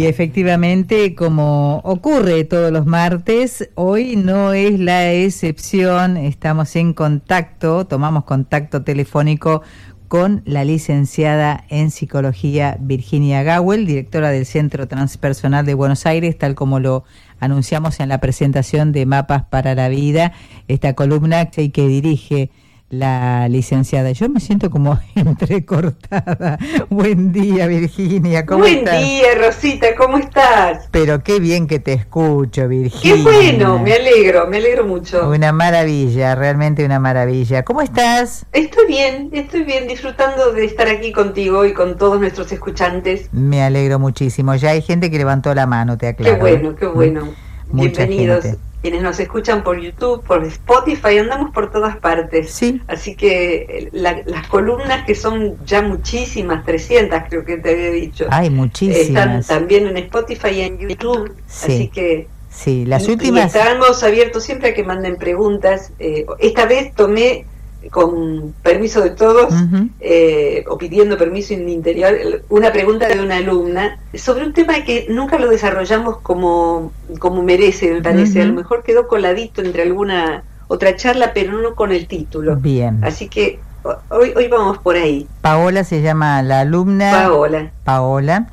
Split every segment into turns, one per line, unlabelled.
Y efectivamente, como ocurre todos los martes, hoy no es la excepción. Estamos en contacto, tomamos contacto telefónico con la licenciada en psicología Virginia Gawel, directora del Centro Transpersonal de Buenos Aires, tal como lo anunciamos en la presentación de Mapas para la Vida, esta columna que dirige la licenciada. Yo me siento como entrecortada. Buen día, Virginia.
¿Cómo Buen día, Rosita. ¿Cómo estás?
Pero qué bien que te escucho, Virginia.
Qué bueno, me alegro, me alegro mucho.
Una maravilla, realmente una maravilla. ¿Cómo estás?
Estoy bien, estoy bien, disfrutando de estar aquí contigo y con todos nuestros escuchantes.
Me alegro muchísimo. Ya hay gente que levantó la mano, te aclaro.
Qué bueno, qué bueno. Bienvenidos quienes nos escuchan por YouTube, por Spotify, andamos por todas partes.
Sí.
Así que las columnas, que son ya muchísimas, 300 creo que te había dicho.
Hay muchísimas.
Están también en Spotify y en YouTube.
Sí.
Así que...
Sí, las últimas...
Y estamos abiertos siempre a que manden preguntas. Eh, esta vez tomé con permiso de todos, eh, o pidiendo permiso en el interior, una pregunta de una alumna sobre un tema que nunca lo desarrollamos como, como merece, me parece. A lo mejor quedó coladito entre alguna otra charla, pero no con el título.
Bien.
Así que hoy, hoy vamos por ahí.
Paola se llama la alumna.
Paola.
Paola.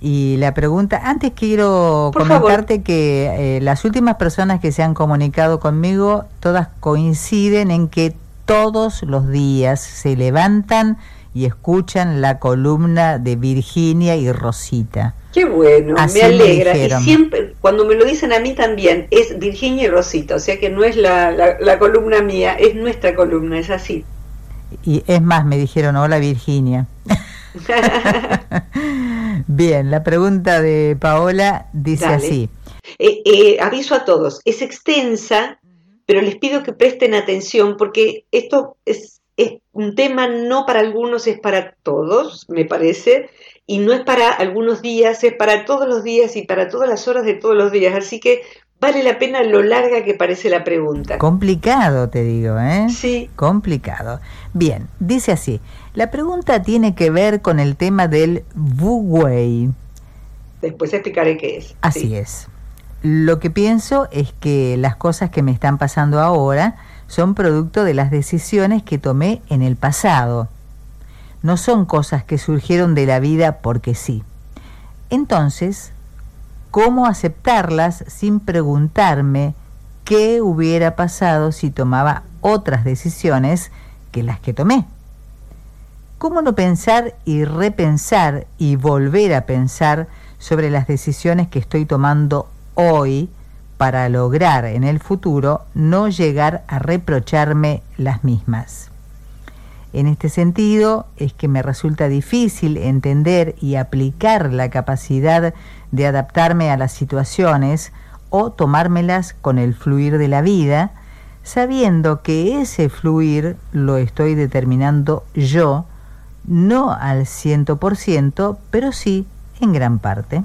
Y la pregunta, antes quiero comentarte que eh, las últimas personas que se han comunicado conmigo, todas coinciden en que todos los días se levantan y escuchan la columna de Virginia y Rosita.
Qué bueno, me alegra. y siempre, cuando me lo dicen a mí también, es Virginia y Rosita, o sea que no es la, la, columna mía, es nuestra columna, es así.
Y es más, me dijeron, hola Virginia. Bien, la pregunta de Paola dice así.
Eh, eh, aviso a todos, es extensa, pero les pido que presten atención porque esto es, un tema no para algunos, es para todos, me parece, y no es para algunos días, es para todos los días y para todas las horas de todos los días. Así que vale la pena lo larga que parece la pregunta.
Complicado, te digo, ¿eh?
Sí.
Complicado. Bien, dice así, la pregunta tiene que ver con el tema del Wu Wei.
Después explicaré qué es.
Así es. Lo que pienso es que las cosas que me están pasando ahora son producto de las decisiones que tomé en el pasado. No son cosas que surgieron de la vida porque sí. Entonces, ¿cómo aceptarlas sin preguntarme qué hubiera pasado si tomaba otras decisiones que las que tomé? ¿Cómo no pensar y repensar y volver a pensar sobre las decisiones que estoy tomando hoy para lograr en el futuro no llegar a reprocharme las mismas. En este sentido es que me resulta difícil entender y aplicar la capacidad de adaptarme a las situaciones o tomármelas con el fluir de la vida, sabiendo que ese fluir lo estoy determinando yo, no al ciento por ciento, pero sí en gran parte.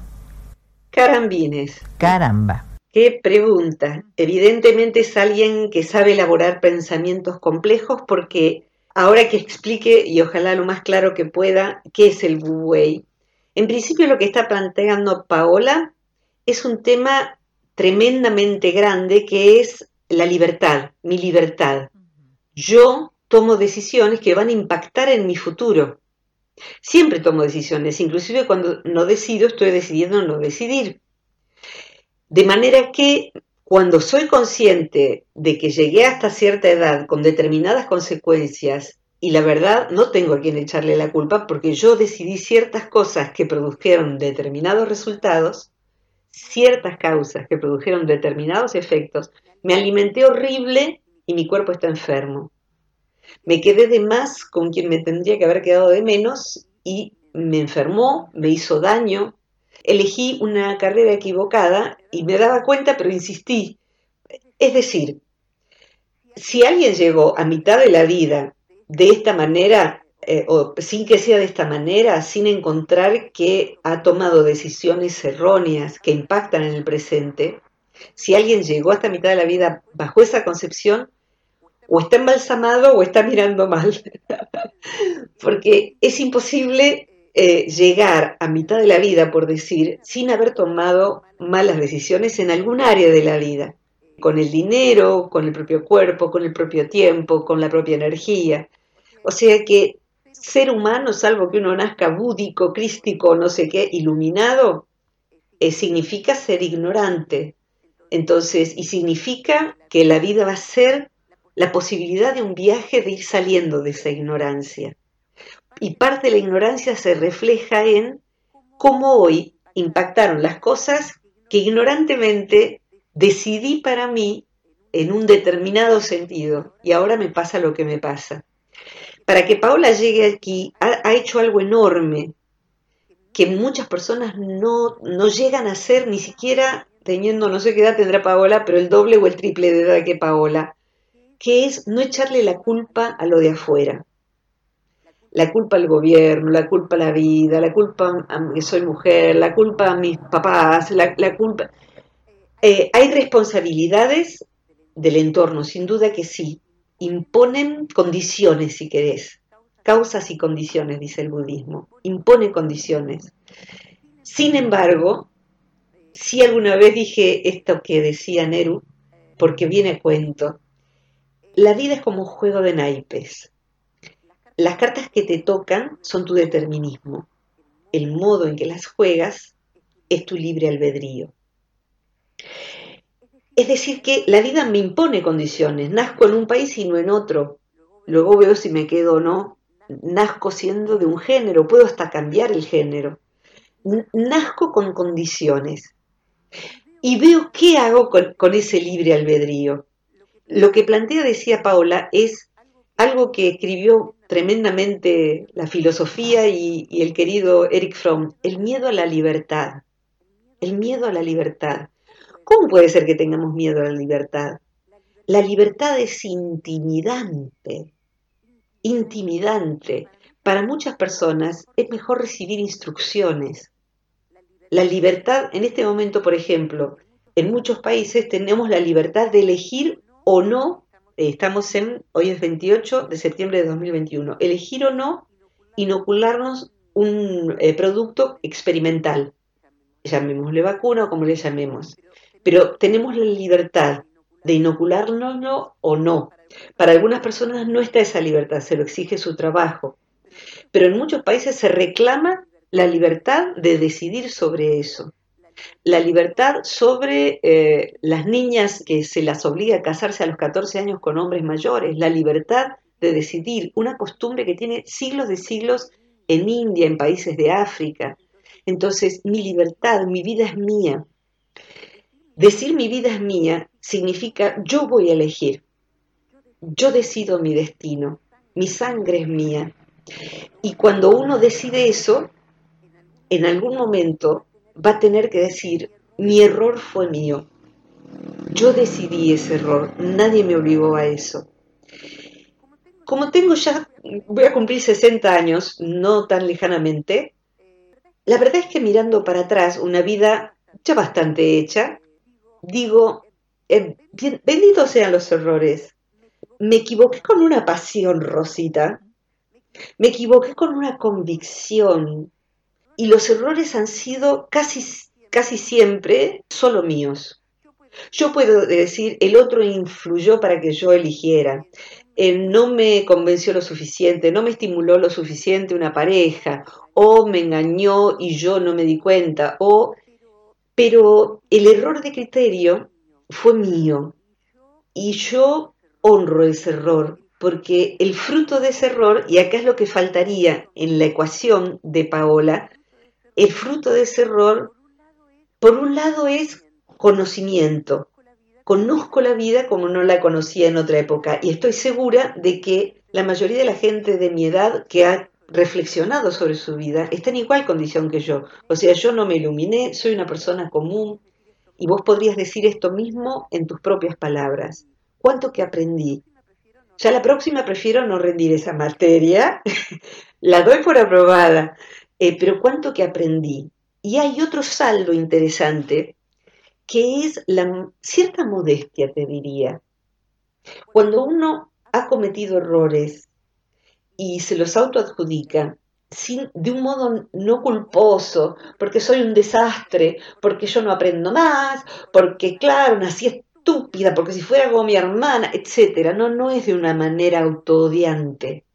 Carambines.
Caramba.
Qué pregunta. Evidentemente es alguien que sabe elaborar pensamientos complejos porque ahora que explique, y ojalá lo más claro que pueda, qué es el Wu Wei. En principio lo que está planteando Paola es un tema tremendamente grande que es la libertad, mi libertad. Yo tomo decisiones que van a impactar en mi futuro. Siempre tomo decisiones, inclusive cuando no decido, estoy decidiendo no decidir. De manera que cuando soy consciente de que llegué hasta cierta edad con determinadas consecuencias, y la verdad no tengo a quien echarle la culpa porque yo decidí ciertas cosas que produjeron determinados resultados, ciertas causas que produjeron determinados efectos, me alimenté horrible y mi cuerpo está enfermo me quedé de más con quien me tendría que haber quedado de menos y me enfermó, me hizo daño, elegí una carrera equivocada y me daba cuenta, pero insistí. Es decir, si alguien llegó a mitad de la vida de esta manera, eh, o sin que sea de esta manera, sin encontrar que ha tomado decisiones erróneas que impactan en el presente, si alguien llegó hasta mitad de la vida bajo esa concepción, o está embalsamado o está mirando mal. Porque es imposible eh, llegar a mitad de la vida, por decir, sin haber tomado malas decisiones en algún área de la vida, con el dinero, con el propio cuerpo, con el propio tiempo, con la propia energía. O sea que ser humano, salvo que uno nazca búdico, crístico, no sé qué, iluminado, eh, significa ser ignorante. Entonces, y significa que la vida va a ser la posibilidad de un viaje de ir saliendo de esa ignorancia y parte de la ignorancia se refleja en cómo hoy impactaron las cosas que ignorantemente decidí para mí en un determinado sentido y ahora me pasa lo que me pasa. Para que Paola llegue aquí ha, hecho algo enorme que muchas personas no, no llegan a hacer ni siquiera teniendo, no sé qué edad tendrá Paola, pero el doble o el triple de edad que Paola, que es no echarle la culpa a lo de afuera la culpa al gobierno, la culpa a la vida, la culpa a que soy mujer, la culpa a mis papás, la, culpa... Eh, hay responsabilidades del entorno, sin duda que sí. Imponen condiciones, si querés. Causas y condiciones, dice el budismo. Impone condiciones. Sin embargo, si alguna vez dije esto que decía Neru, porque viene a cuento, la vida es como un juego de naipes las cartas que te tocan son tu determinismo. El modo en que las juegas es tu libre albedrío. Es decir, que la vida me impone condiciones. Nazco en un país y no en otro. Luego veo si me quedo o no. Nazco siendo de un género, puedo hasta cambiar el género. Nazco con condiciones. Y veo qué hago con, con ese libre albedrío. Lo que plantea, decía Paola, es algo que escribió tremendamente la filosofía y, el querido Eric Fromm, el miedo a la libertad. El miedo a la libertad. ¿Cómo puede ser que tengamos miedo a la libertad? La libertad es intimidante, intimidante. Para muchas personas es mejor recibir instrucciones. La libertad, en este momento, por ejemplo, en muchos países tenemos la libertad de elegir o no estamos en, hoy es 28 de septiembre de 2021, elegir o no inocularnos un eh, producto experimental, llamémosle vacuna o como le llamemos, pero tenemos la libertad de inocularnos o no. Para algunas personas no está esa libertad, se lo exige su trabajo, pero en muchos países se reclama la libertad de decidir sobre eso la libertad sobre eh, las niñas que se las obliga a casarse a los 14 años con hombres mayores, la libertad de decidir, una costumbre que tiene siglos de siglos en India, en países de África. Entonces, mi libertad, mi vida es mía. Decir mi vida es mía significa yo voy a elegir, yo decido mi destino, mi sangre es mía. Y cuando uno decide eso, en algún momento va a tener que decir, mi error fue mío. Yo decidí ese error, nadie me obligó a eso. Como tengo ya, voy a cumplir 60 años, no tan lejanamente, la verdad es que mirando para atrás, una vida ya bastante hecha, digo, eh, benditos sean los errores. Me equivoqué con una pasión, Rosita. Me equivoqué con una convicción y los errores han sido casi, casi siempre solo míos. Yo puedo decir, el otro influyó para que yo eligiera, él no me convenció lo suficiente, no me estimuló lo suficiente una pareja, o me engañó y yo no me di cuenta, o... Pero el error de criterio fue mío y yo honro ese error porque el fruto de ese error, y acá es lo que faltaría en la ecuación de Paola, el fruto de ese error, por un lado, es conocimiento. Conozco la vida como no la conocía en otra época y estoy segura de que la mayoría de la gente de mi edad que ha reflexionado sobre su vida, está en igual condición que yo. O sea, yo no me iluminé, soy una persona común y vos podrías decir esto mismo en tus propias palabras. ¿Cuánto que aprendí? Ya la próxima prefiero no rendir esa materia, la doy por aprobada, eh, pero cuánto que aprendí. Y hay otro saldo interesante, que es la cierta modestia, te diría. Cuando uno ha cometido errores y se los autoadjudica, sin, de un modo no culposo, porque soy un desastre, porque yo no aprendo más, porque claro, nací estúpida, porque si fuera como mi hermana, etcétera. No, no es de una manera autoodiante,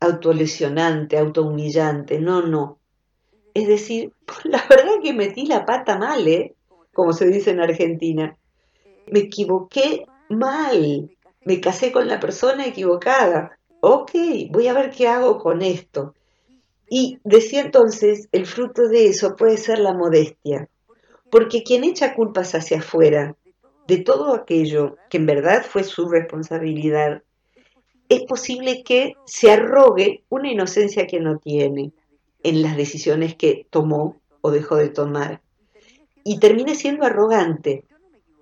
autolesionante, autohumillante, no, no. Es decir, la verdad que metí la pata mal, ¿eh? Como se dice en Argentina. Me equivoqué mal. Me casé con la persona equivocada. Ok, voy a ver qué hago con esto. Y decía entonces, el fruto de eso puede ser la modestia. Porque quien echa culpas hacia afuera de todo aquello que en verdad fue su responsabilidad, es posible que se arrogue una inocencia que no tiene en las decisiones que tomó o dejó de tomar. Y termine siendo arrogante.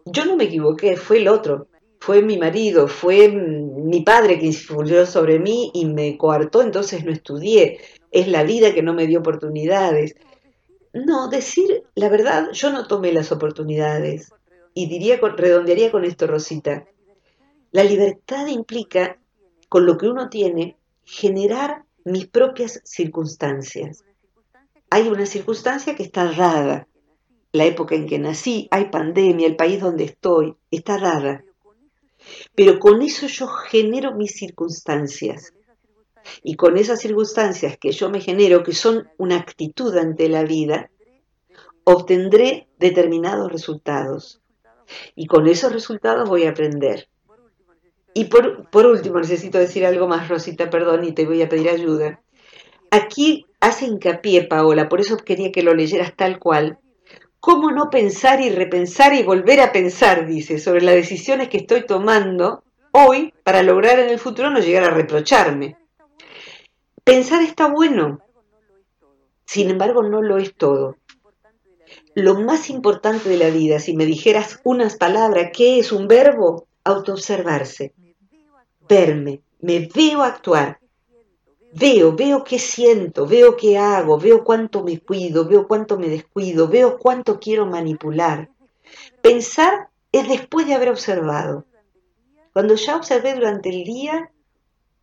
Yo no me equivoqué, fue el otro, fue mi marido, fue mi padre que influyó sobre mí y me coartó, entonces no estudié. Es la vida que no me dio oportunidades. No, decir la verdad, yo no tomé las oportunidades. Y diría, redondearía con esto, Rosita. La libertad implica, con lo que uno tiene, generar mis propias circunstancias. Hay una circunstancia que está dada, la época en que nací, hay pandemia, el país donde estoy, está dada. Pero con eso yo genero mis circunstancias. Y con esas circunstancias que yo me genero, que son una actitud ante la vida, obtendré determinados resultados. Y con esos resultados voy a aprender. Y por, por último, necesito decir algo más, Rosita, perdón, y te voy a pedir ayuda. Aquí hace hincapié, Paola, por eso quería que lo leyeras tal cual. ¿Cómo no pensar y repensar y volver a pensar, dice, sobre las decisiones que estoy tomando hoy para lograr en el futuro no llegar a reprocharme? Pensar está bueno, sin embargo no lo es todo. Lo más importante de la vida, si me dijeras unas palabras, ¿qué es un verbo? Autoobservarse verme, me veo actuar, veo, veo qué siento, veo qué hago, veo cuánto me cuido, veo cuánto me descuido, veo cuánto quiero manipular. Pensar es después de haber observado. Cuando ya observé durante el día,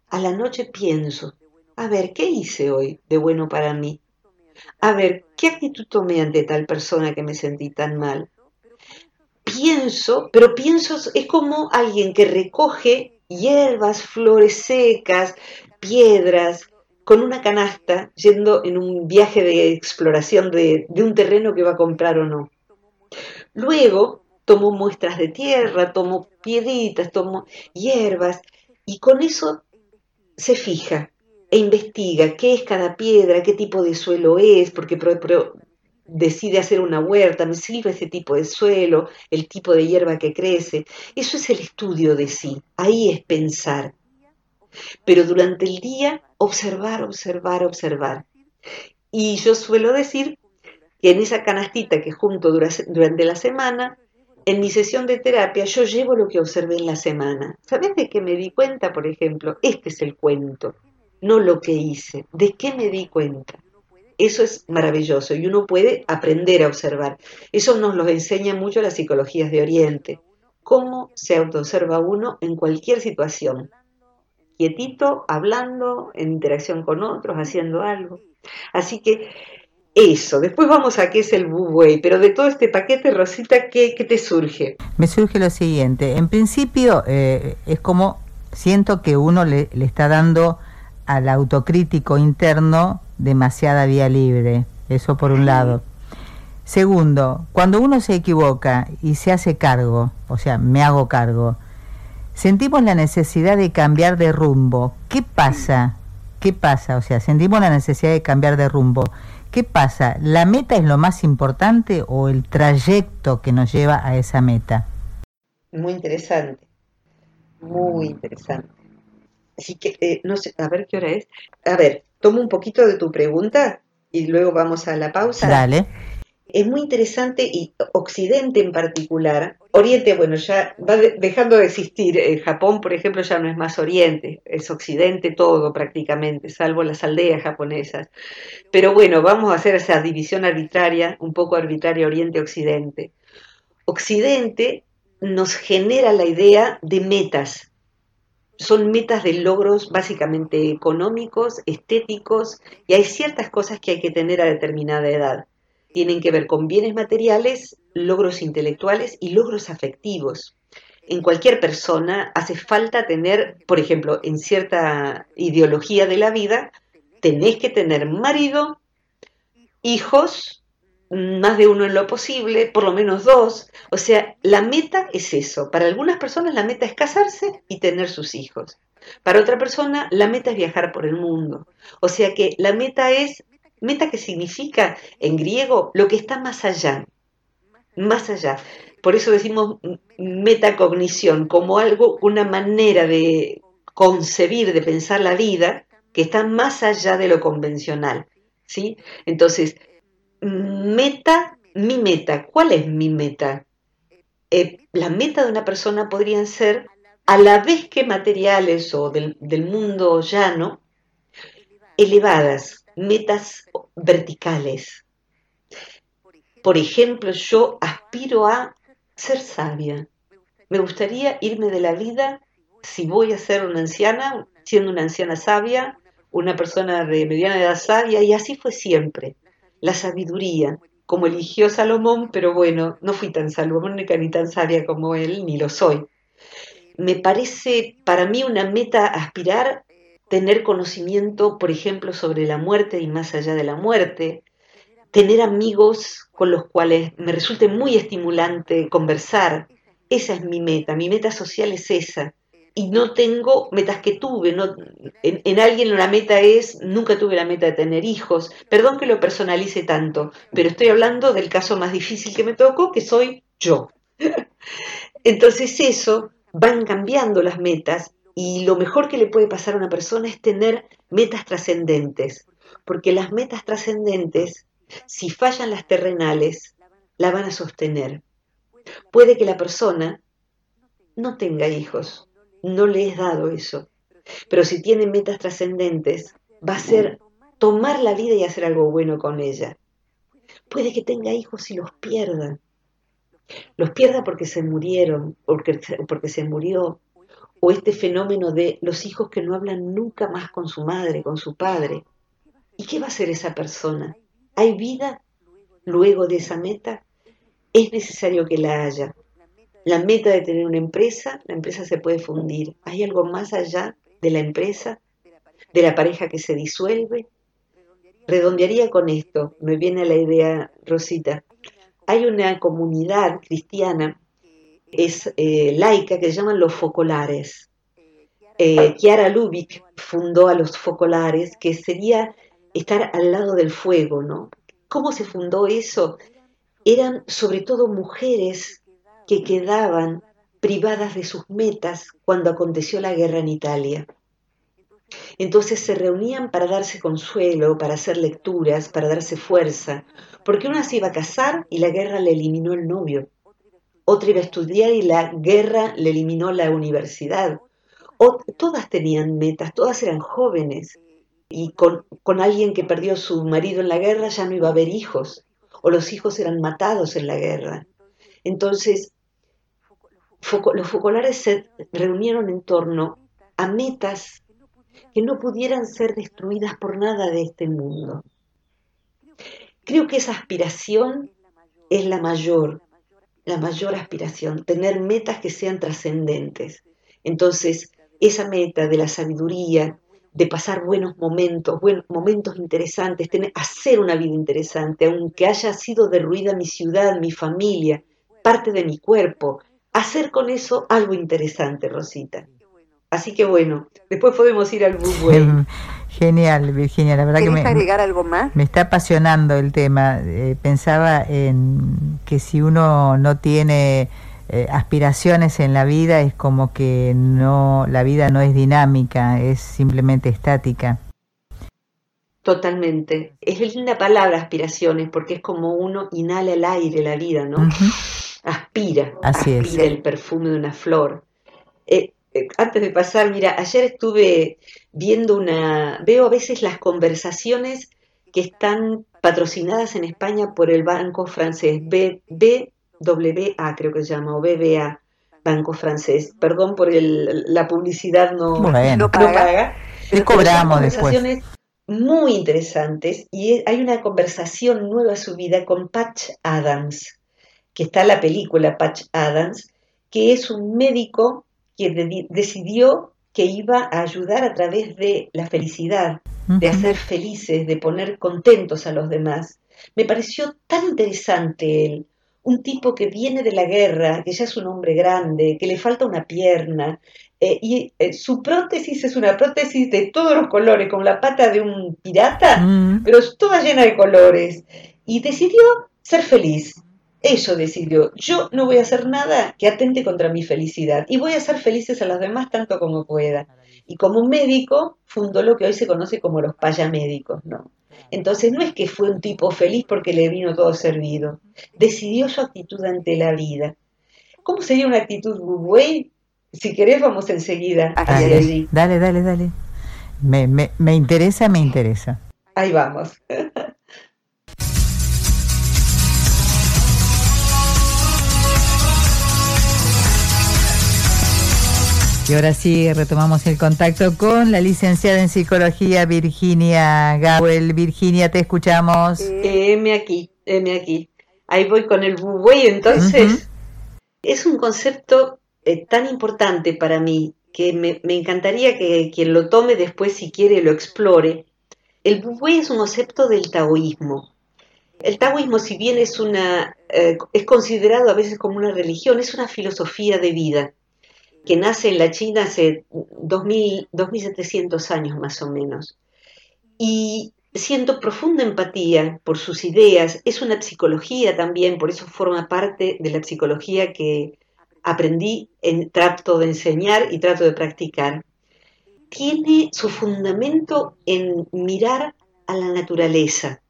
a la noche pienso, a ver, ¿qué hice hoy de bueno para mí? A ver, ¿qué actitud tomé ante tal persona que me sentí tan mal? Pienso, pero pienso es como alguien que recoge hierbas, flores secas, piedras, con una canasta, yendo en un viaje de exploración de, un terreno que va a comprar o no. Luego tomó muestras de tierra, tomó piedritas, tomó hierbas, y con eso se fija e investiga qué es cada piedra, qué tipo de suelo es, porque decide hacer una huerta, me sirve ese tipo de suelo, el tipo de hierba que crece. Eso es el estudio de sí, ahí es pensar. Pero durante el día, observar, observar, observar. Y yo suelo decir que en esa canastita que junto durante la semana, en mi sesión de terapia yo llevo lo que observé en la semana. ¿Sabes de qué me di cuenta, por ejemplo? Este es el cuento, no lo que hice. ¿De qué me di cuenta? Eso es maravilloso y uno puede aprender a observar. Eso nos lo enseña mucho las psicologías de Oriente. Cómo se autoobserva uno en cualquier situación. Quietito, hablando, en interacción con otros, haciendo algo. Así que eso, después vamos a qué es el bubuey, pero de todo este paquete, Rosita, ¿qué, te surge?
Me surge lo siguiente, en principio eh, es como siento que uno le, le está dando al autocrítico interno demasiada vía libre, eso por un lado. Segundo, cuando uno se equivoca y se hace cargo, o sea, me hago cargo, sentimos la necesidad de cambiar de rumbo. ¿Qué pasa? ¿Qué pasa? O sea, sentimos la necesidad de cambiar de rumbo. ¿Qué pasa? ¿La meta es lo más importante o el trayecto que nos lleva a esa meta?
Muy interesante, muy interesante. Así que, eh, no sé, a ver qué hora es. A ver, tomo un poquito de tu pregunta y luego vamos a la pausa.
Dale.
Es muy interesante y Occidente en particular, Oriente, bueno, ya va dejando de existir. Eh, Japón, por ejemplo, ya no es más Oriente, es Occidente todo prácticamente, salvo las aldeas japonesas. Pero bueno, vamos a hacer esa división arbitraria, un poco arbitraria Oriente-Occidente. Occidente nos genera la idea de metas, son metas de logros básicamente económicos, estéticos, y hay ciertas cosas que hay que tener a determinada edad. Tienen que ver con bienes materiales, logros intelectuales y logros afectivos. En cualquier persona hace falta tener, por ejemplo, en cierta ideología de la vida, tenés que tener marido, hijos, más de uno en lo posible, por lo menos dos. O sea, la meta es eso. Para algunas personas la meta es casarse y tener sus hijos. Para otra persona la meta es viajar por el mundo. O sea que la meta es, meta que significa en griego lo que está más allá, más allá. Por eso decimos metacognición, como algo, una manera de concebir, de pensar la vida que está más allá de lo convencional. ¿sí? Entonces, meta, mi meta. ¿Cuál es mi meta? Eh, la meta de una persona podrían ser, a la vez que materiales o del, del mundo llano, elevadas, metas verticales. Por ejemplo, yo aspiro a ser sabia. Me gustaría irme de la vida, si voy a ser una anciana, siendo una anciana sabia, una persona de mediana edad sabia, y así fue siempre la sabiduría, como eligió Salomón, pero bueno, no fui tan salomónica ni tan sabia como él, ni lo soy. Me parece para mí una meta aspirar tener conocimiento, por ejemplo, sobre la muerte y más allá de la muerte, tener amigos con los cuales me resulte muy estimulante conversar. Esa es mi meta, mi meta social es esa y no tengo metas que tuve. En, alguien la meta es, nunca tuve la meta de tener hijos. Perdón que lo personalice tanto, pero estoy hablando del caso más difícil que me tocó, que soy yo. Entonces eso, van cambiando las metas y lo mejor que le puede pasar a una persona es tener metas trascendentes, porque las metas trascendentes, si fallan las terrenales, la van a sostener. Puede que la persona no tenga hijos, no le es dado eso. Pero si tiene metas trascendentes, va a ser tomar la vida y hacer algo bueno con ella. Puede que tenga hijos y los pierda. Los pierda porque se murieron, porque, porque se murió. O este fenómeno de los hijos que no hablan nunca más con su madre, con su padre. ¿Y qué va a hacer esa persona? ¿Hay vida luego de esa meta? Es necesario que la haya la meta de tener una empresa, la empresa se puede fundir. ¿Hay algo más allá de la empresa, de la pareja que se disuelve? Redondearía con esto, me viene la idea, Rosita. Hay una comunidad cristiana, es eh, laica, que se llaman los focolares. Eh, Chiara Lubick fundó a los focolares, que sería estar al lado del fuego, ¿no? ¿Cómo se fundó eso? Eran sobre todo mujeres que quedaban privadas de sus metas cuando aconteció la guerra en Italia. Entonces se reunían para darse consuelo, para hacer lecturas, para darse fuerza, porque una se iba a casar y la guerra le eliminó el novio, otra iba a estudiar y la guerra le eliminó la universidad. Todas tenían metas, todas eran jóvenes y con, con alguien que perdió su marido en la guerra ya no iba a haber hijos, o los hijos eran matados en la guerra. Entonces los focolares se reunieron en torno a metas que no pudieran ser destruidas por nada de este mundo. Creo que esa aspiración es la mayor, la mayor aspiración, tener metas que sean trascendentes. Entonces, esa meta de la sabiduría, de pasar buenos momentos, buenos momentos interesantes, tener, hacer una vida interesante, aunque haya sido derruida mi ciudad, mi familia, parte de mi cuerpo, hacer con eso algo interesante, Rosita. Así que bueno, después podemos ir al Bubuey.
Genial, Virginia, la verdad que me,
agregar algo más?
me está apasionando el tema. Eh, pensaba en que si uno no tiene eh, aspiraciones en la vida es como que no, la vida no es dinámica, es simplemente estática.
Totalmente. Es linda palabra aspiraciones porque es como uno inhala el aire, la vida, ¿no? Aspira,
Así
aspira el perfume de una flor. Eh, eh, antes de pasar, mira, ayer estuve viendo una, veo a veces las conversaciones que están patrocinadas en España por el banco francés BBVA, creo que se llama, o BBA, Banco Francés. Perdón por el, la publicidad no, no paga.
No cobramos después.
Muy interesantes y hay una conversación nueva subida con Patch Adams, que está la película Patch Adams, que es un médico que decidió que iba a ayudar a través de la felicidad, de hacer felices, de poner contentos a los demás. Me pareció tan interesante él, un tipo que viene de la guerra, que ya es un hombre grande, que le falta una pierna, eh, y eh, su prótesis es una prótesis de todos los colores, como la pata de un pirata, mm. pero toda llena de colores. Y decidió ser feliz. Eso decidió. Yo no voy a hacer nada que atente contra mi felicidad y voy a hacer felices a los demás tanto como pueda. Y como médico fundó lo que hoy se conoce como los payamédicos, ¿no? Entonces no es que fue un tipo feliz porque le vino todo servido. Decidió su actitud ante la vida. ¿Cómo sería una actitud buey? Si querés vamos enseguida
hacia allí. Dale, dale, dale. Me, me, me interesa, me interesa.
Ahí vamos.
Y ahora sí retomamos el contacto con la licenciada en psicología Virginia Gawel. Virginia, te escuchamos.
M aquí, M aquí. Ahí voy con el buey, entonces. Es un concepto eh, tan importante para mí que me, encantaría que quien lo tome después, si quiere, lo explore. El buey es un concepto del taoísmo. El taoísmo, si bien es una, eh, es considerado a veces como una religión, es una filosofía de vida que nace en la China hace 2000, 2700 años más o menos. Y siento profunda empatía por sus ideas, es una psicología también, por eso forma parte de la psicología que aprendí, en, trato de enseñar y trato de practicar. Tiene su fundamento en mirar a la naturaleza,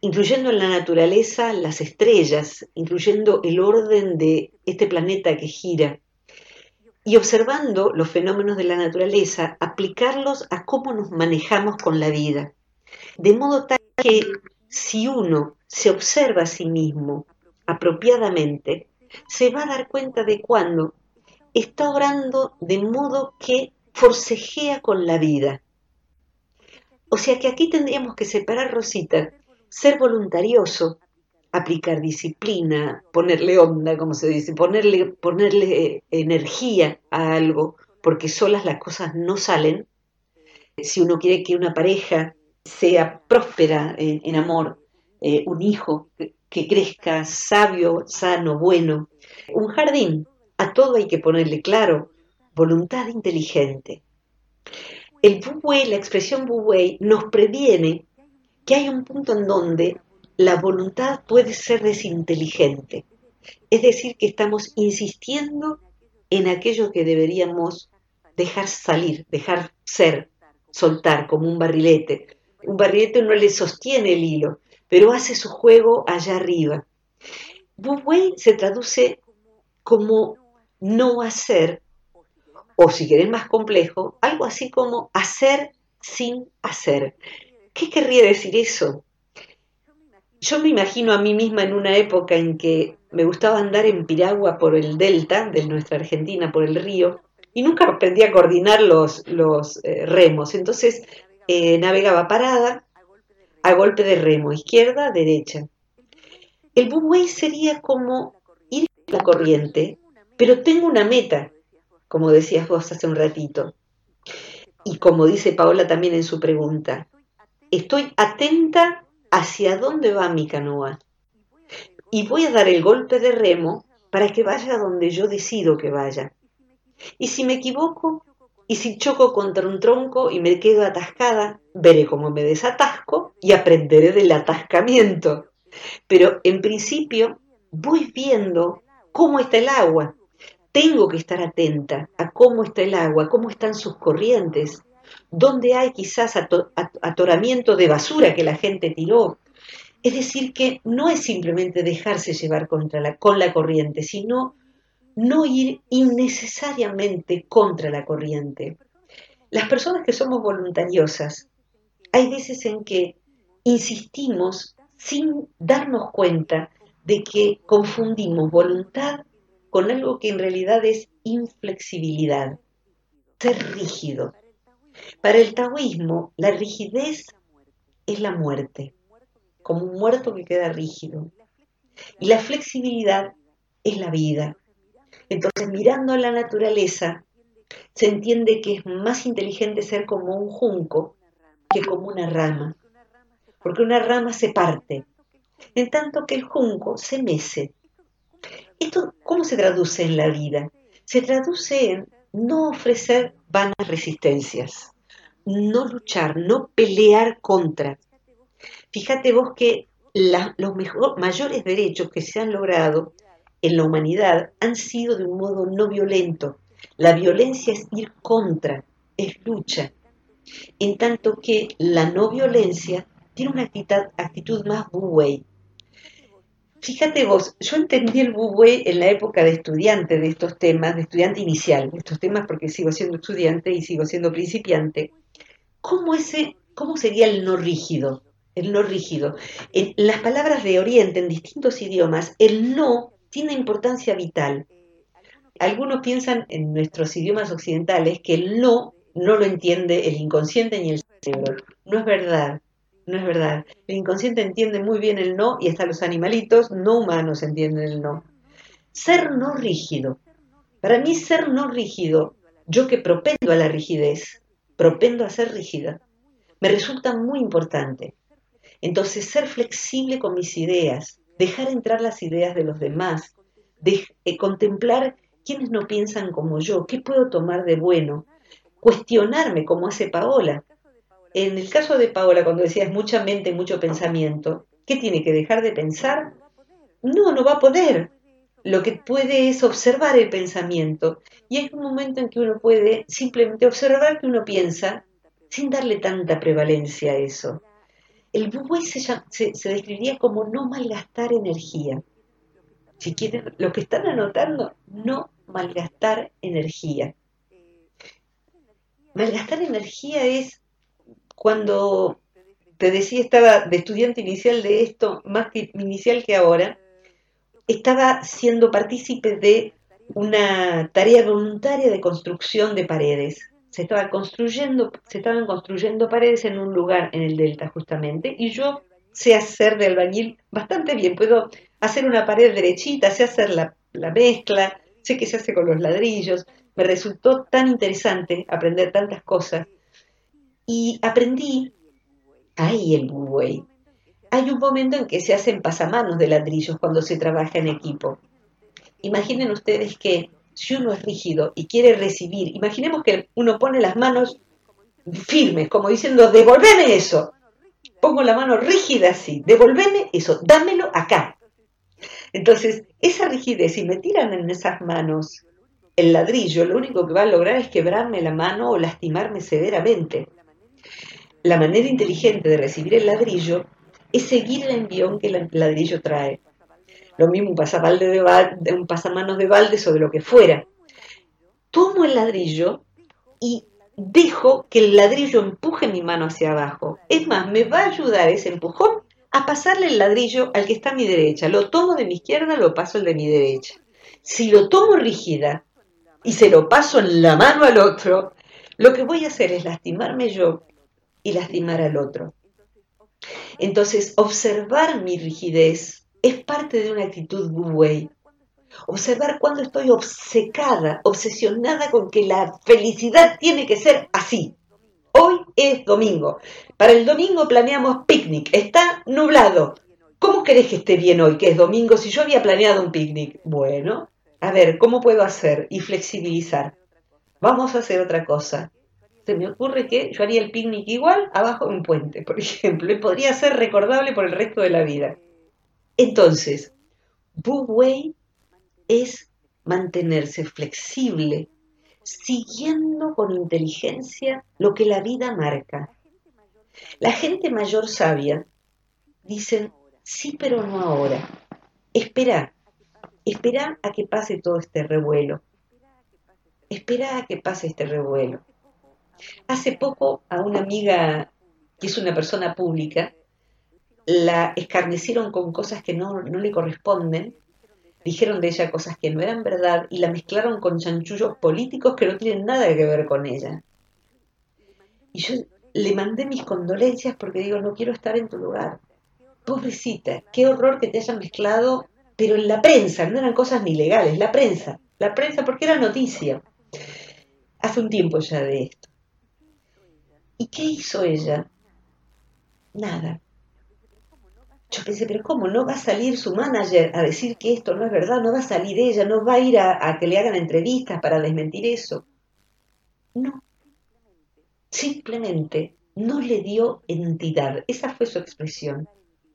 incluyendo en la naturaleza las estrellas, incluyendo el orden de este planeta que gira y observando los fenómenos de la naturaleza, aplicarlos a cómo nos manejamos con la vida. De modo tal que si uno se observa a sí mismo apropiadamente, se va a dar cuenta de cuando está orando de modo que forcejea con la vida. O sea que aquí tendríamos que separar, Rosita, ser voluntarioso aplicar disciplina, ponerle onda, como se dice, ponerle, ponerle eh, energía a algo, porque solas las cosas no salen. Si uno quiere que una pareja sea próspera en, amor, eh, un hijo que, crezca sabio, sano, bueno, un jardín, a todo hay que ponerle claro, voluntad inteligente. El bubuey, la expresión bubuey, nos previene que hay un punto en donde la voluntad puede ser desinteligente. Es decir, que estamos insistiendo en aquello que deberíamos dejar salir, dejar ser, soltar como un barrilete. Un barrilete no le sostiene el hilo, pero hace su juego allá arriba. Buwei se traduce como no hacer, o si querés más complejo, algo así como hacer sin hacer. ¿Qué querría decir eso? Yo me imagino a mí misma en una época en que me gustaba andar en piragua por el delta de nuestra Argentina, por el río, y nunca aprendí a coordinar los, eh, remos. Entonces eh, navegaba parada a golpe de remo, izquierda, derecha. El bubuey sería como ir a la corriente, pero tengo una meta, como decías vos hace un ratito. Y como dice Paola también en su pregunta, estoy atenta hacia dónde va mi canoa. Y voy a dar el golpe de remo para que vaya donde yo decido que vaya. Y si me equivoco, y si choco contra un tronco y me quedo atascada, veré cómo me desatasco y aprenderé del atascamiento. Pero en principio voy viendo cómo está el agua. Tengo que estar atenta a cómo está el agua, cómo están sus corrientes, dónde hay quizás atoramiento de basura que la gente tiró. Es decir, que no es simplemente dejarse llevar contra la, con la corriente, sino no ir innecesariamente contra la corriente. Las personas que somos voluntariosas, hay veces en que insistimos sin darnos cuenta de que confundimos voluntad con algo que en realidad es inflexibilidad, ser rígido. Para el taoísmo, la rigidez es la muerte, como un muerto que queda rígido. Y la flexibilidad es la vida. Entonces, mirando a la naturaleza, se entiende que es más inteligente ser como un junco que como una rama, porque una rama se parte, en tanto que el junco se mece. ¿Esto cómo se traduce en la vida? Se traduce en no ofrecer vanas resistencias, no luchar, no pelear contra. Fíjate vos que los mayores derechos que se han logrado en la humanidad han sido de un modo no violento. La violencia es ir contra, es lucha. En tanto que la no violencia tiene una actitud, más buey. Fíjate vos, yo entendí el buey en la época de estudiante de estos temas, de estudiante inicial, de estos temas porque sigo siendo estudiante y sigo siendo principiante. ¿Cómo, cómo sería el no rígido? El no rígido. En las palabras de Oriente, en distintos idiomas, el no tiene importancia vital. Algunos piensan en nuestros idiomas occidentales que el no no lo entiende el inconsciente ni el cerebro. No es verdad, no es verdad. El inconsciente entiende muy bien el no y hasta los animalitos no humanos entienden el no. Ser no rígido. Para mí ser no rígido, yo que propendo a la rigidez, propendo a ser rígida, me resulta muy importante. Entonces ser flexible con mis ideas, dejar entrar las ideas de los demás, de, eh, contemplar quienes no piensan como yo, qué puedo tomar de bueno, cuestionarme como hace Paola. En el caso de Paola, cuando decías mucha mente, mucho pensamiento, ¿qué tiene que dejar de pensar? No, no va a poder. Lo que puede es observar el pensamiento y hay un momento en que uno puede simplemente observar que uno piensa sin darle tanta prevalencia a eso. El buey se, se, describiría como no malgastar energía. Si quieren, lo que están anotando, no malgastar energía. Malgastar energía es cuando te decía, estaba de estudiante inicial de esto, más inicial que ahora, estaba siendo partícipe de una tarea voluntaria de construcción de paredes. Se estaba construyendo, se estaban construyendo paredes en un lugar en el delta justamente, y yo sé hacer de albañil bastante bien, puedo hacer una pared derechita, sé hacer la, mezcla, sé que se hace con los ladrillos, me resultó tan interesante aprender tantas cosas, y aprendí ahí el buey. Hay un momento en que se hacen pasamanos de ladrillos cuando se trabaja en equipo. Imaginen ustedes que si uno es rígido y quiere recibir, imaginemos que uno pone las manos firmes, como diciendo, devolveme eso. Pongo la mano rígida así, devolveme eso, dámelo acá. Entonces, esa rigidez, si me tiran en esas manos el ladrillo, lo único que va a lograr es quebrarme la mano o lastimarme severamente. La manera inteligente de recibir el ladrillo es seguir el envión que el ladrillo trae lo mismo un, pasabalde de un pasamanos de baldes o de lo que fuera. Tomo el ladrillo y dejo que el ladrillo empuje mi mano hacia abajo. Es más, me va a ayudar ese empujón a pasarle el ladrillo al que está a mi derecha. Lo tomo de mi izquierda, lo paso al de mi derecha. Si lo tomo rígida y se lo paso en la mano al otro, lo que voy a hacer es lastimarme yo y lastimar al otro. Entonces, observar mi rigidez es parte de una actitud Wu Observar cuando estoy obcecada, obsesionada con que la felicidad tiene que ser así. Hoy es domingo. Para el domingo planeamos picnic. Está nublado. ¿Cómo querés que esté bien hoy, que es domingo, si yo había planeado un picnic? Bueno, a ver, ¿cómo puedo hacer y flexibilizar? Vamos a hacer otra cosa. Me ocurre que yo haría el picnic igual abajo de un puente, por ejemplo, y podría ser recordable por el resto de la vida. Entonces, Wei es mantenerse flexible, siguiendo con inteligencia lo que la vida marca. La gente mayor sabia dicen, sí, pero no ahora. Espera, espera a que pase todo este revuelo. Espera a que pase este revuelo. Hace poco a una amiga que es una persona pública, la escarnecieron con cosas que no, no le corresponden dijeron de ella cosas que no eran verdad y la mezclaron con chanchullos políticos que no tienen nada que ver con ella. Y yo le mandé mis condolencias porque digo, no quiero estar en tu lugar. Pobrecita, qué horror que te hayan mezclado, pero en la prensa, no eran cosas ni legales, la prensa, la prensa porque era noticia. Hace un tiempo ya de esto. ¿Y qué hizo ella? Nada. Yo pensé, pero ¿cómo? ¿No va a salir su manager a decir que esto no es verdad? ¿No va a salir ella? ¿No va a ir a, que le hagan entrevistas para desmentir eso? No. Simplemente no le dio entidad. Esa fue su expresión.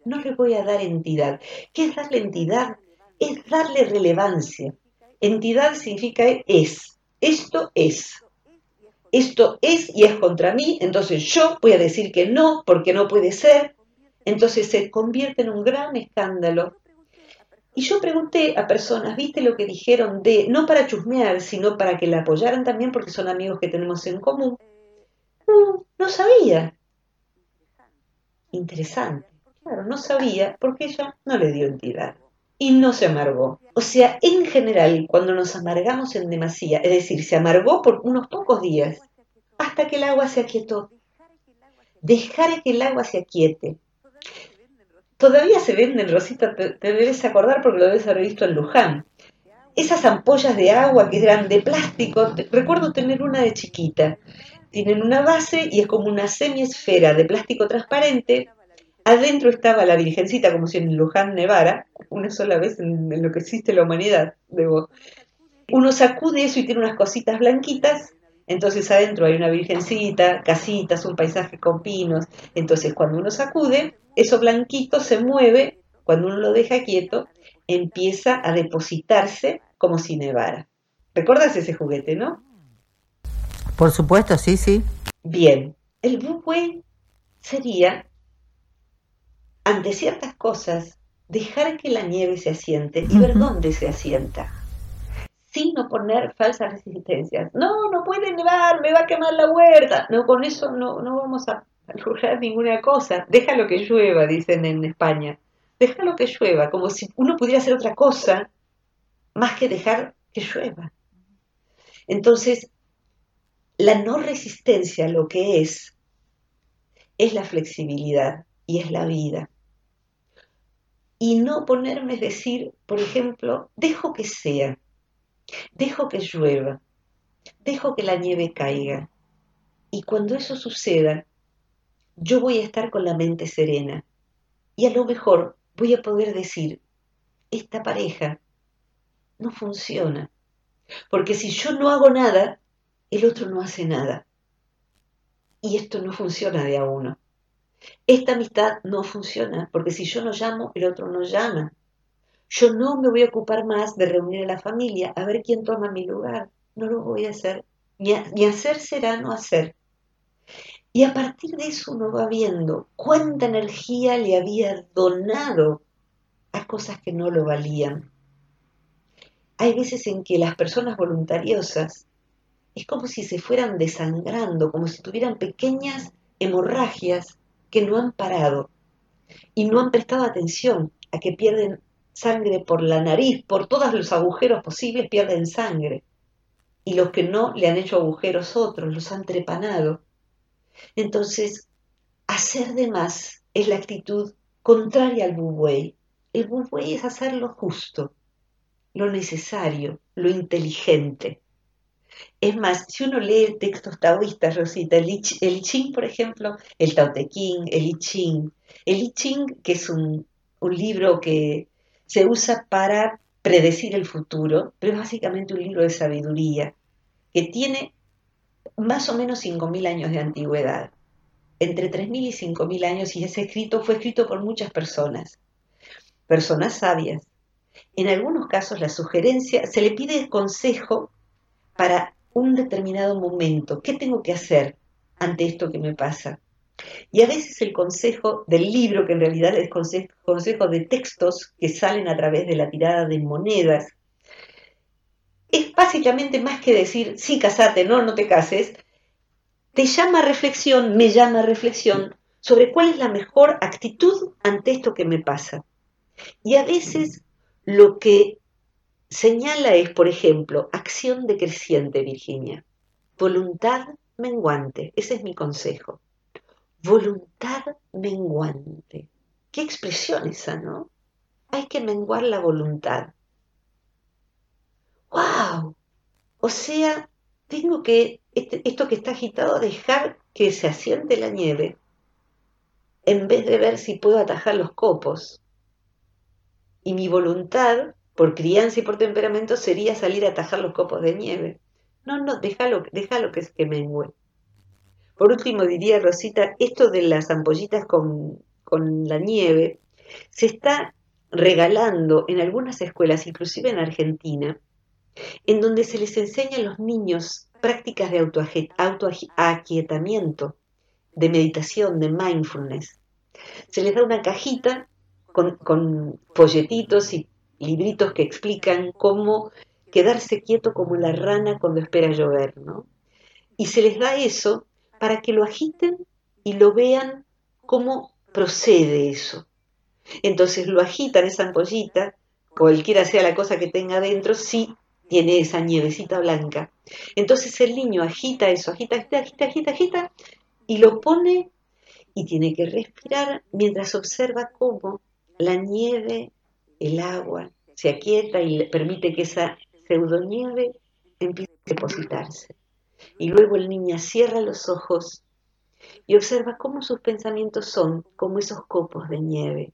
No le voy a dar entidad. ¿Qué es darle entidad? Es darle relevancia. Entidad significa es. Esto es. Esto es y es contra mí, entonces yo voy a decir que no, porque no puede ser, entonces se convierte en un gran escándalo. Y yo pregunté a personas, ¿viste lo que dijeron de, no para chusmear, sino para que la apoyaran también porque son amigos que tenemos en común? No, no sabía. Interesante. Claro, no sabía porque ella no le dio entidad y no se amargó. O sea, en general, cuando nos amargamos en demasía, es decir, se amargó por unos pocos días, hasta que el agua se aquietó. Dejar que el agua se aquiete Todavía se venden, Rosita, te, debes acordar porque lo debes haber visto en Luján. Esas ampollas de agua que eran de plástico, recuerdo tener una de chiquita. Tienen una base y es como una semiesfera de plástico transparente. Adentro estaba la Virgencita, como si en Luján nevara, una sola vez en, en lo que existe la humanidad. Debo. Uno sacude eso y tiene unas cositas blanquitas entonces adentro hay una virgencita, casitas, un paisaje con pinos. Entonces cuando uno sacude, eso blanquito se mueve, cuando uno lo deja quieto, empieza a depositarse como si nevara. ¿Recuerdas ese juguete, no?
Por supuesto, sí, sí.
Bien, el buque sería, ante ciertas cosas, dejar que la nieve se asiente y ver dónde se asienta sin poner falsas resistencias. No, no puede nevar, me va a quemar la huerta. No, con eso no, no vamos a lograr ninguna cosa. Déjalo que llueva, dicen en España. Déjalo que llueva, como si uno pudiera hacer otra cosa más que dejar que llueva. Entonces, la no resistencia lo que es, es la flexibilidad y es la vida. Y no ponerme a decir, por ejemplo, dejo que sea. Dejo que llueva, dejo que la nieve caiga. Y cuando eso suceda, yo voy a estar con la mente serena. Y a lo mejor voy a poder decir, esta pareja no funciona. Porque si yo no hago nada, el otro no hace nada. Y esto no funciona de a uno. Esta amistad no funciona, porque si yo no llamo, el otro no llama. Yo no me voy a ocupar más de reunir a la familia, a ver quién toma mi lugar. No lo voy a hacer. Ni, hacer será no hacer. Y a partir de eso uno va viendo cuánta energía le había donado a cosas que no lo valían. Hay veces en que las personas voluntariosas es como si se fueran desangrando, como si tuvieran pequeñas hemorragias que no han parado y no han prestado atención a que pierden sangre por la nariz, por todos los agujeros posibles, pierden sangre. Y los que no le han hecho agujeros otros, los han trepanado. Entonces, hacer de más es la actitud contraria al bubuey. El bubuey es hacer lo justo, lo necesario, lo inteligente. Es más, si uno lee textos taoístas, Rosita, el, I Ching, por ejemplo, el Tao Te Ching, el I Ching, el I Ching, que es un, un libro que se usa para predecir el futuro, pero es básicamente un libro de sabiduría que tiene más o menos 5.000 años de antigüedad, entre 3.000 y 5.000 años, y ese escrito fue escrito por muchas personas, personas sabias, En algunos casos la sugerencia, se le pide consejo para un determinado momento. ¿Qué tengo que hacer ante esto que me pasa? Y a veces el consejo del libro, que en realidad es consejo, de textos que salen a través de la tirada de monedas, es básicamente más que decir, sí, casate, no, no te cases, te llama a reflexión, me llama a reflexión sobre cuál es la mejor actitud ante esto que me pasa. Y a veces lo que señala es, por ejemplo, acción decreciente, Virginia, voluntad menguante, ese es mi consejo. Voluntad menguante. Qué expresión esa, ¿no? Hay que menguar la voluntad. ¡Wow! O sea, tengo que, este, esto que está agitado, dejar que se asiente la nieve, en vez de ver si puedo atajar los copos. Y mi voluntad, por crianza y por temperamento, sería salir a atajar los copos de nieve. No, no, déjalo, déjalo que, que mengue. Por último, diría Rosita, esto de las ampollitas con, con la nieve se está regalando en algunas escuelas, inclusive en Argentina, en donde se les enseña a los niños prácticas de autoaquietamiento, de meditación, de mindfulness. Se les da una cajita con, folletitos y libritos que explican cómo quedarse quieto como la rana cuando espera llover, ¿no? Y se les da eso para que lo agiten y lo vean cómo procede eso. Entonces lo agitan esa ampollita, cualquiera sea la cosa que tenga dentro, sí tiene esa nievecita blanca. Entonces el niño agita eso, agita, agita, agita, agita, agita, y lo pone y tiene que respirar mientras observa cómo la nieve, el agua, se aquieta y permite que esa pseudonieve empiece a depositarse. Y luego el niño cierra los ojos y observa cómo sus pensamientos son como esos copos de nieve.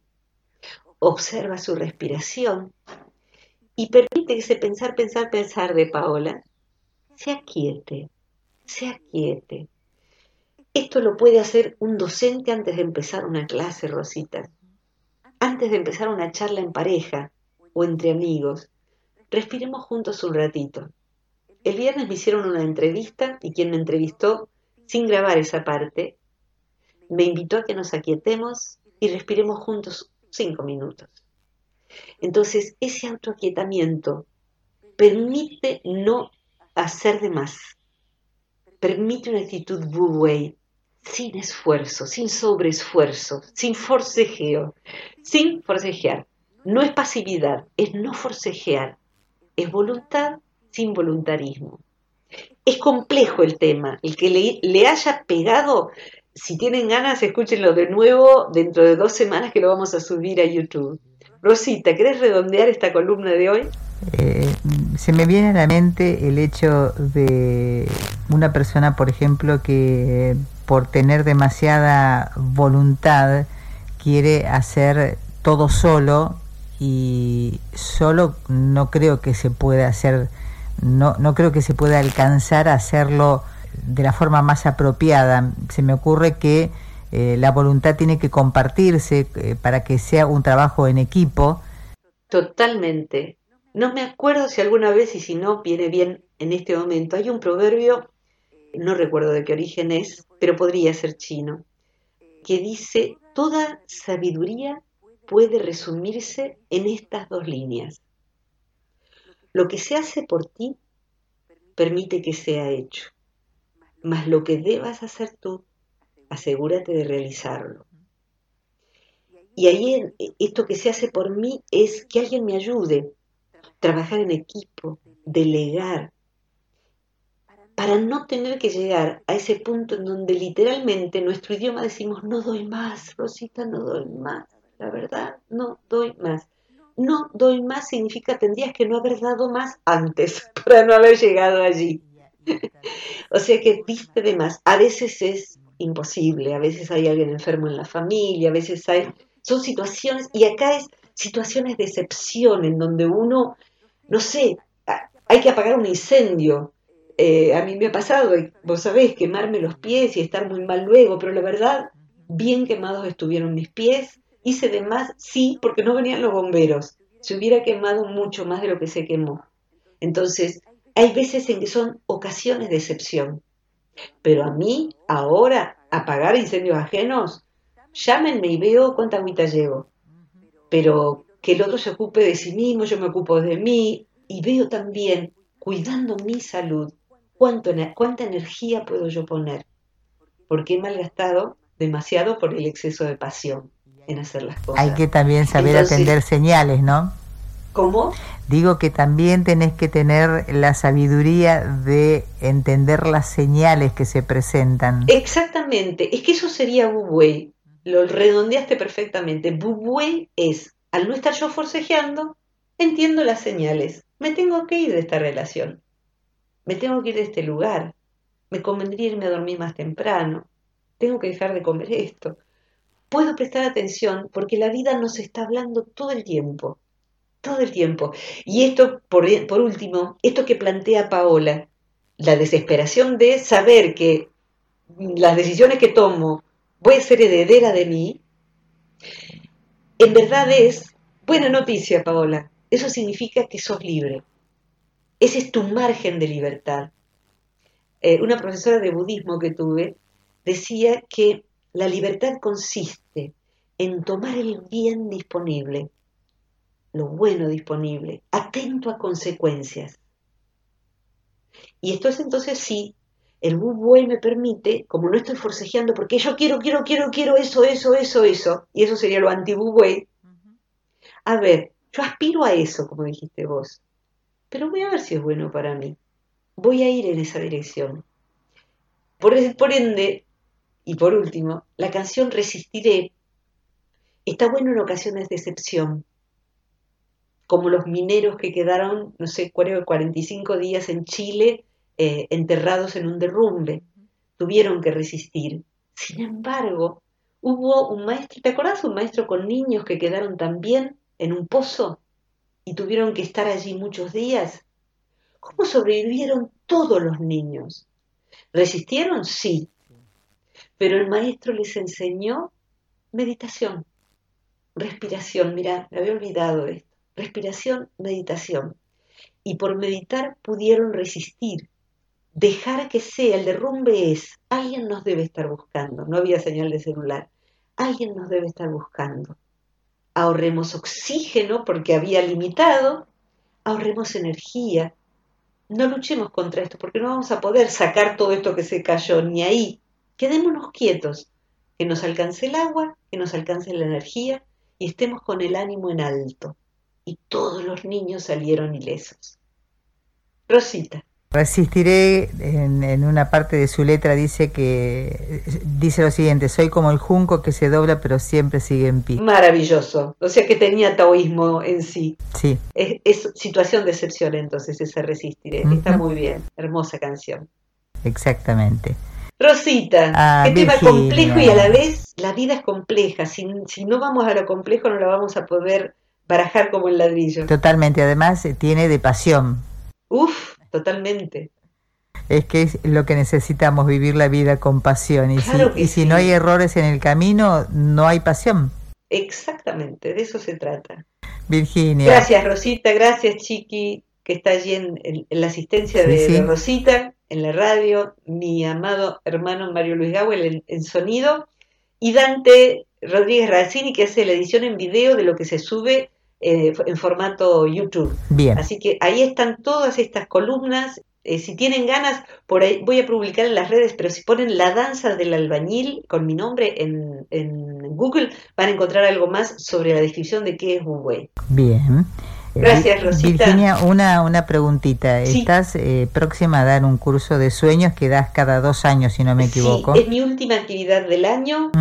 Observa su respiración y permite que ese pensar, pensar, pensar de Paola se aquiete, se aquiete. Esto lo puede hacer un docente antes de empezar una clase, Rosita. Antes de empezar una charla en pareja o entre amigos, respiremos juntos un ratito. El viernes me hicieron una entrevista y quien me entrevistó, sin grabar esa parte, me invitó a que nos aquietemos y respiremos juntos cinco minutos. Entonces, ese autoaquietamiento permite no hacer de más, permite una actitud wu sin esfuerzo, sin sobreesfuerzo, sin forcejeo, sin forcejear. No es pasividad, es no forcejear, es voluntad sin voluntarismo. Es complejo el tema, el que le, haya pegado, si tienen ganas, escúchenlo de nuevo dentro de dos semanas que lo vamos a subir a YouTube. Rosita, ¿querés redondear esta columna de hoy?
Eh, se me viene a la mente el hecho de una persona, por ejemplo, que por tener demasiada voluntad quiere hacer todo solo y solo no creo que se pueda hacer, no, no creo que se pueda alcanzar a hacerlo de la forma más apropiada. Se me ocurre que eh, la voluntad tiene que compartirse eh, para que sea un trabajo en equipo.
Totalmente. No me acuerdo si alguna vez, y si no, viene bien en este momento. Hay un proverbio, no recuerdo de qué origen es, pero podría ser chino, que dice, toda sabiduría puede resumirse en estas dos líneas. Lo que se hace por ti permite que sea hecho, mas lo que debas hacer tú asegúrate de realizarlo. Y ahí esto que se hace por mí es que alguien me ayude, trabajar en equipo, delegar, para no tener que llegar a ese punto en donde literalmente nuestro idioma decimos, no doy más, Rosita, no doy más, la verdad, no doy más. No doy más significa tendrías que no haber dado más antes para no haber llegado allí. o sea que diste de más. A veces es imposible. A veces hay alguien enfermo en la familia, a veces hay... Son situaciones, y acá es situaciones de excepción en donde uno, no sé, hay que apagar un incendio. Eh, a mí me ha pasado, vos sabés, quemarme los pies y estar muy mal luego, pero la verdad, bien quemados estuvieron mis pies. Hice de más, sí, porque no venían los bomberos. se hubiera quemado mucho más de lo que se quemó. Entonces, hay veces en que son ocasiones de excepción. Pero a mí, ahora, apagar incendios ajenos, llámenme y veo cuánta agüita llevo. Pero que el otro se ocupe de sí mismo, yo me ocupo de mí, y veo también, cuidando mi salud, cuánto, cuánta energía puedo yo poner. Porque he malgastado demasiado por el exceso de pasión en hacer las cosas.
Hay que también saber atender señales, ¿no?
¿Cómo?
Digo que también tenés que tener la sabiduría de entender las señales que se presentan.
Exactamente, es que eso sería Bubuey, lo redondeaste perfectamente. Bubuey es, al no estar yo forcejeando, entiendo las señales. Me tengo que ir de esta relación, me tengo que ir de este lugar, me convendría irme a dormir más temprano, tengo que dejar de comer esto. Puedo prestar atención porque la vida nos está hablando todo el tiempo todo el tiempo. Y esto, por, último, esto que plantea Paola, la desesperación de saber que las decisiones que tomo voy a ser heredera de mí, en verdad es buena noticia, Paola. Eso significa que sos libre. Ese es tu margen de libertad. Eh, una profesora de budismo que tuve decía que la libertad consiste en tomar el bien disponible lo bueno disponible, atento a consecuencias. Y esto es entonces sí, el Wu me permite, como no estoy forcejeando porque yo quiero, quiero, quiero, quiero eso, eso, eso, eso, y eso sería lo anti a ver, yo aspiro a eso, como dijiste vos, pero voy a ver si es bueno para mí. Voy a ir en esa dirección. Por, ende, y por último, la canción Resistiré está bueno en ocasiones de excepción, como los mineros que quedaron, no sé, 45 días en Chile eh, enterrados en un derrumbe. Tuvieron que resistir. Sin embargo, hubo un maestro, ¿te acordás un maestro con niños que quedaron también en un pozo y tuvieron que estar allí muchos días? ¿Cómo sobrevivieron todos los niños? ¿Resistieron? Sí. Pero el maestro les enseñó meditación, respiración. Mira, me había olvidado esto respiración, meditación. Y por meditar pudieron resistir. Dejar que sea, el derrumbe es, alguien nos debe estar buscando. No había señal de celular. Alguien nos debe estar buscando. Ahorremos oxígeno porque había limitado. Ahorremos energía. No luchemos contra esto porque no vamos a poder sacar todo esto que se cayó ni ahí. Quedémonos quietos. Que nos alcance el agua, que nos alcance la energía y estemos con el ánimo en alto y todos los niños salieron ilesos. Rosita.
Resistiré, en, una parte de su letra dice que dice lo siguiente, soy como el junco que se dobla pero siempre sigue en pie.
Maravilloso, o sea que tenía taoísmo en sí.
Sí.
Es, situación de excepción entonces ese resistiré, está muy bien, hermosa canción.
Exactamente.
Rosita, ah, qué tema complejo y a la vez la vida es compleja, si, si no vamos a lo complejo no la vamos a poder barajar como el ladrillo.
Totalmente, además eh, tiene de pasión.
Uf, totalmente.
Es que es lo que necesitamos, vivir la vida con pasión. Y, si, y si no hay errores en el camino, no hay pasión.
Exactamente, de eso se trata.
Virginia.
Gracias, Rosita, gracias, Chiqui, que está allí en, la asistencia de, Rosita, en la radio, mi amado hermano Mario Luis Gawel en, sonido, y Dante Rodríguez Racini, que hace la edición en video de lo que se sube eh, en formato YouTube.
Bien.
Así que ahí están todas estas columnas. Eh, si tienen ganas, por ahí voy a publicar en las redes, pero si ponen la danza del albañil con mi nombre en, Google, van a encontrar algo más sobre la descripción de qué es Wu
Bien.
Gracias, Rosita.
Virginia, una, una preguntita. Estás eh, próxima a dar un curso de sueños que das cada dos años, si no me equivoco.
Sí, es mi última actividad del año.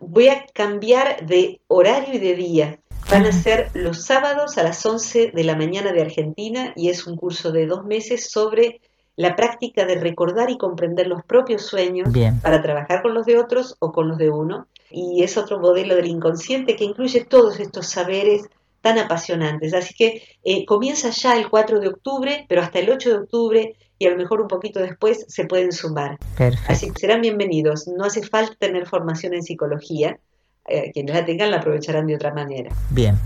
voy a cambiar de horario y de día. Van a ser los sábados a las 11 de la mañana de Argentina y es un curso de dos meses sobre la práctica de recordar y comprender los propios sueños para trabajar con los de otros o con los de uno. Y es otro modelo del inconsciente que incluye todos estos saberes tan apasionantes. Así que eh, comienza ya el 4 de octubre, pero hasta el 8 de octubre y a lo mejor un poquito después se pueden sumar. Así que serán bienvenidos. No hace falta tener formación en psicología, eh, quienes la tengan la aprovecharán de otra manera.
Bien.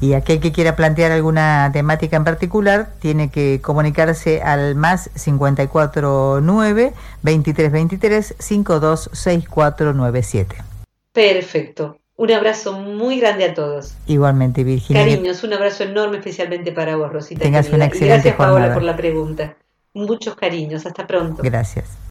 Y aquel que quiera plantear alguna temática en particular tiene que comunicarse al más 549 2323 526497.
Perfecto. Un abrazo muy grande a todos.
Igualmente, Virginia.
Cariños, un abrazo enorme especialmente para vos, Rosita.
Tengas una excelente
y gracias,
jornada.
Paola, por la pregunta. Muchos cariños. Hasta pronto.
Gracias.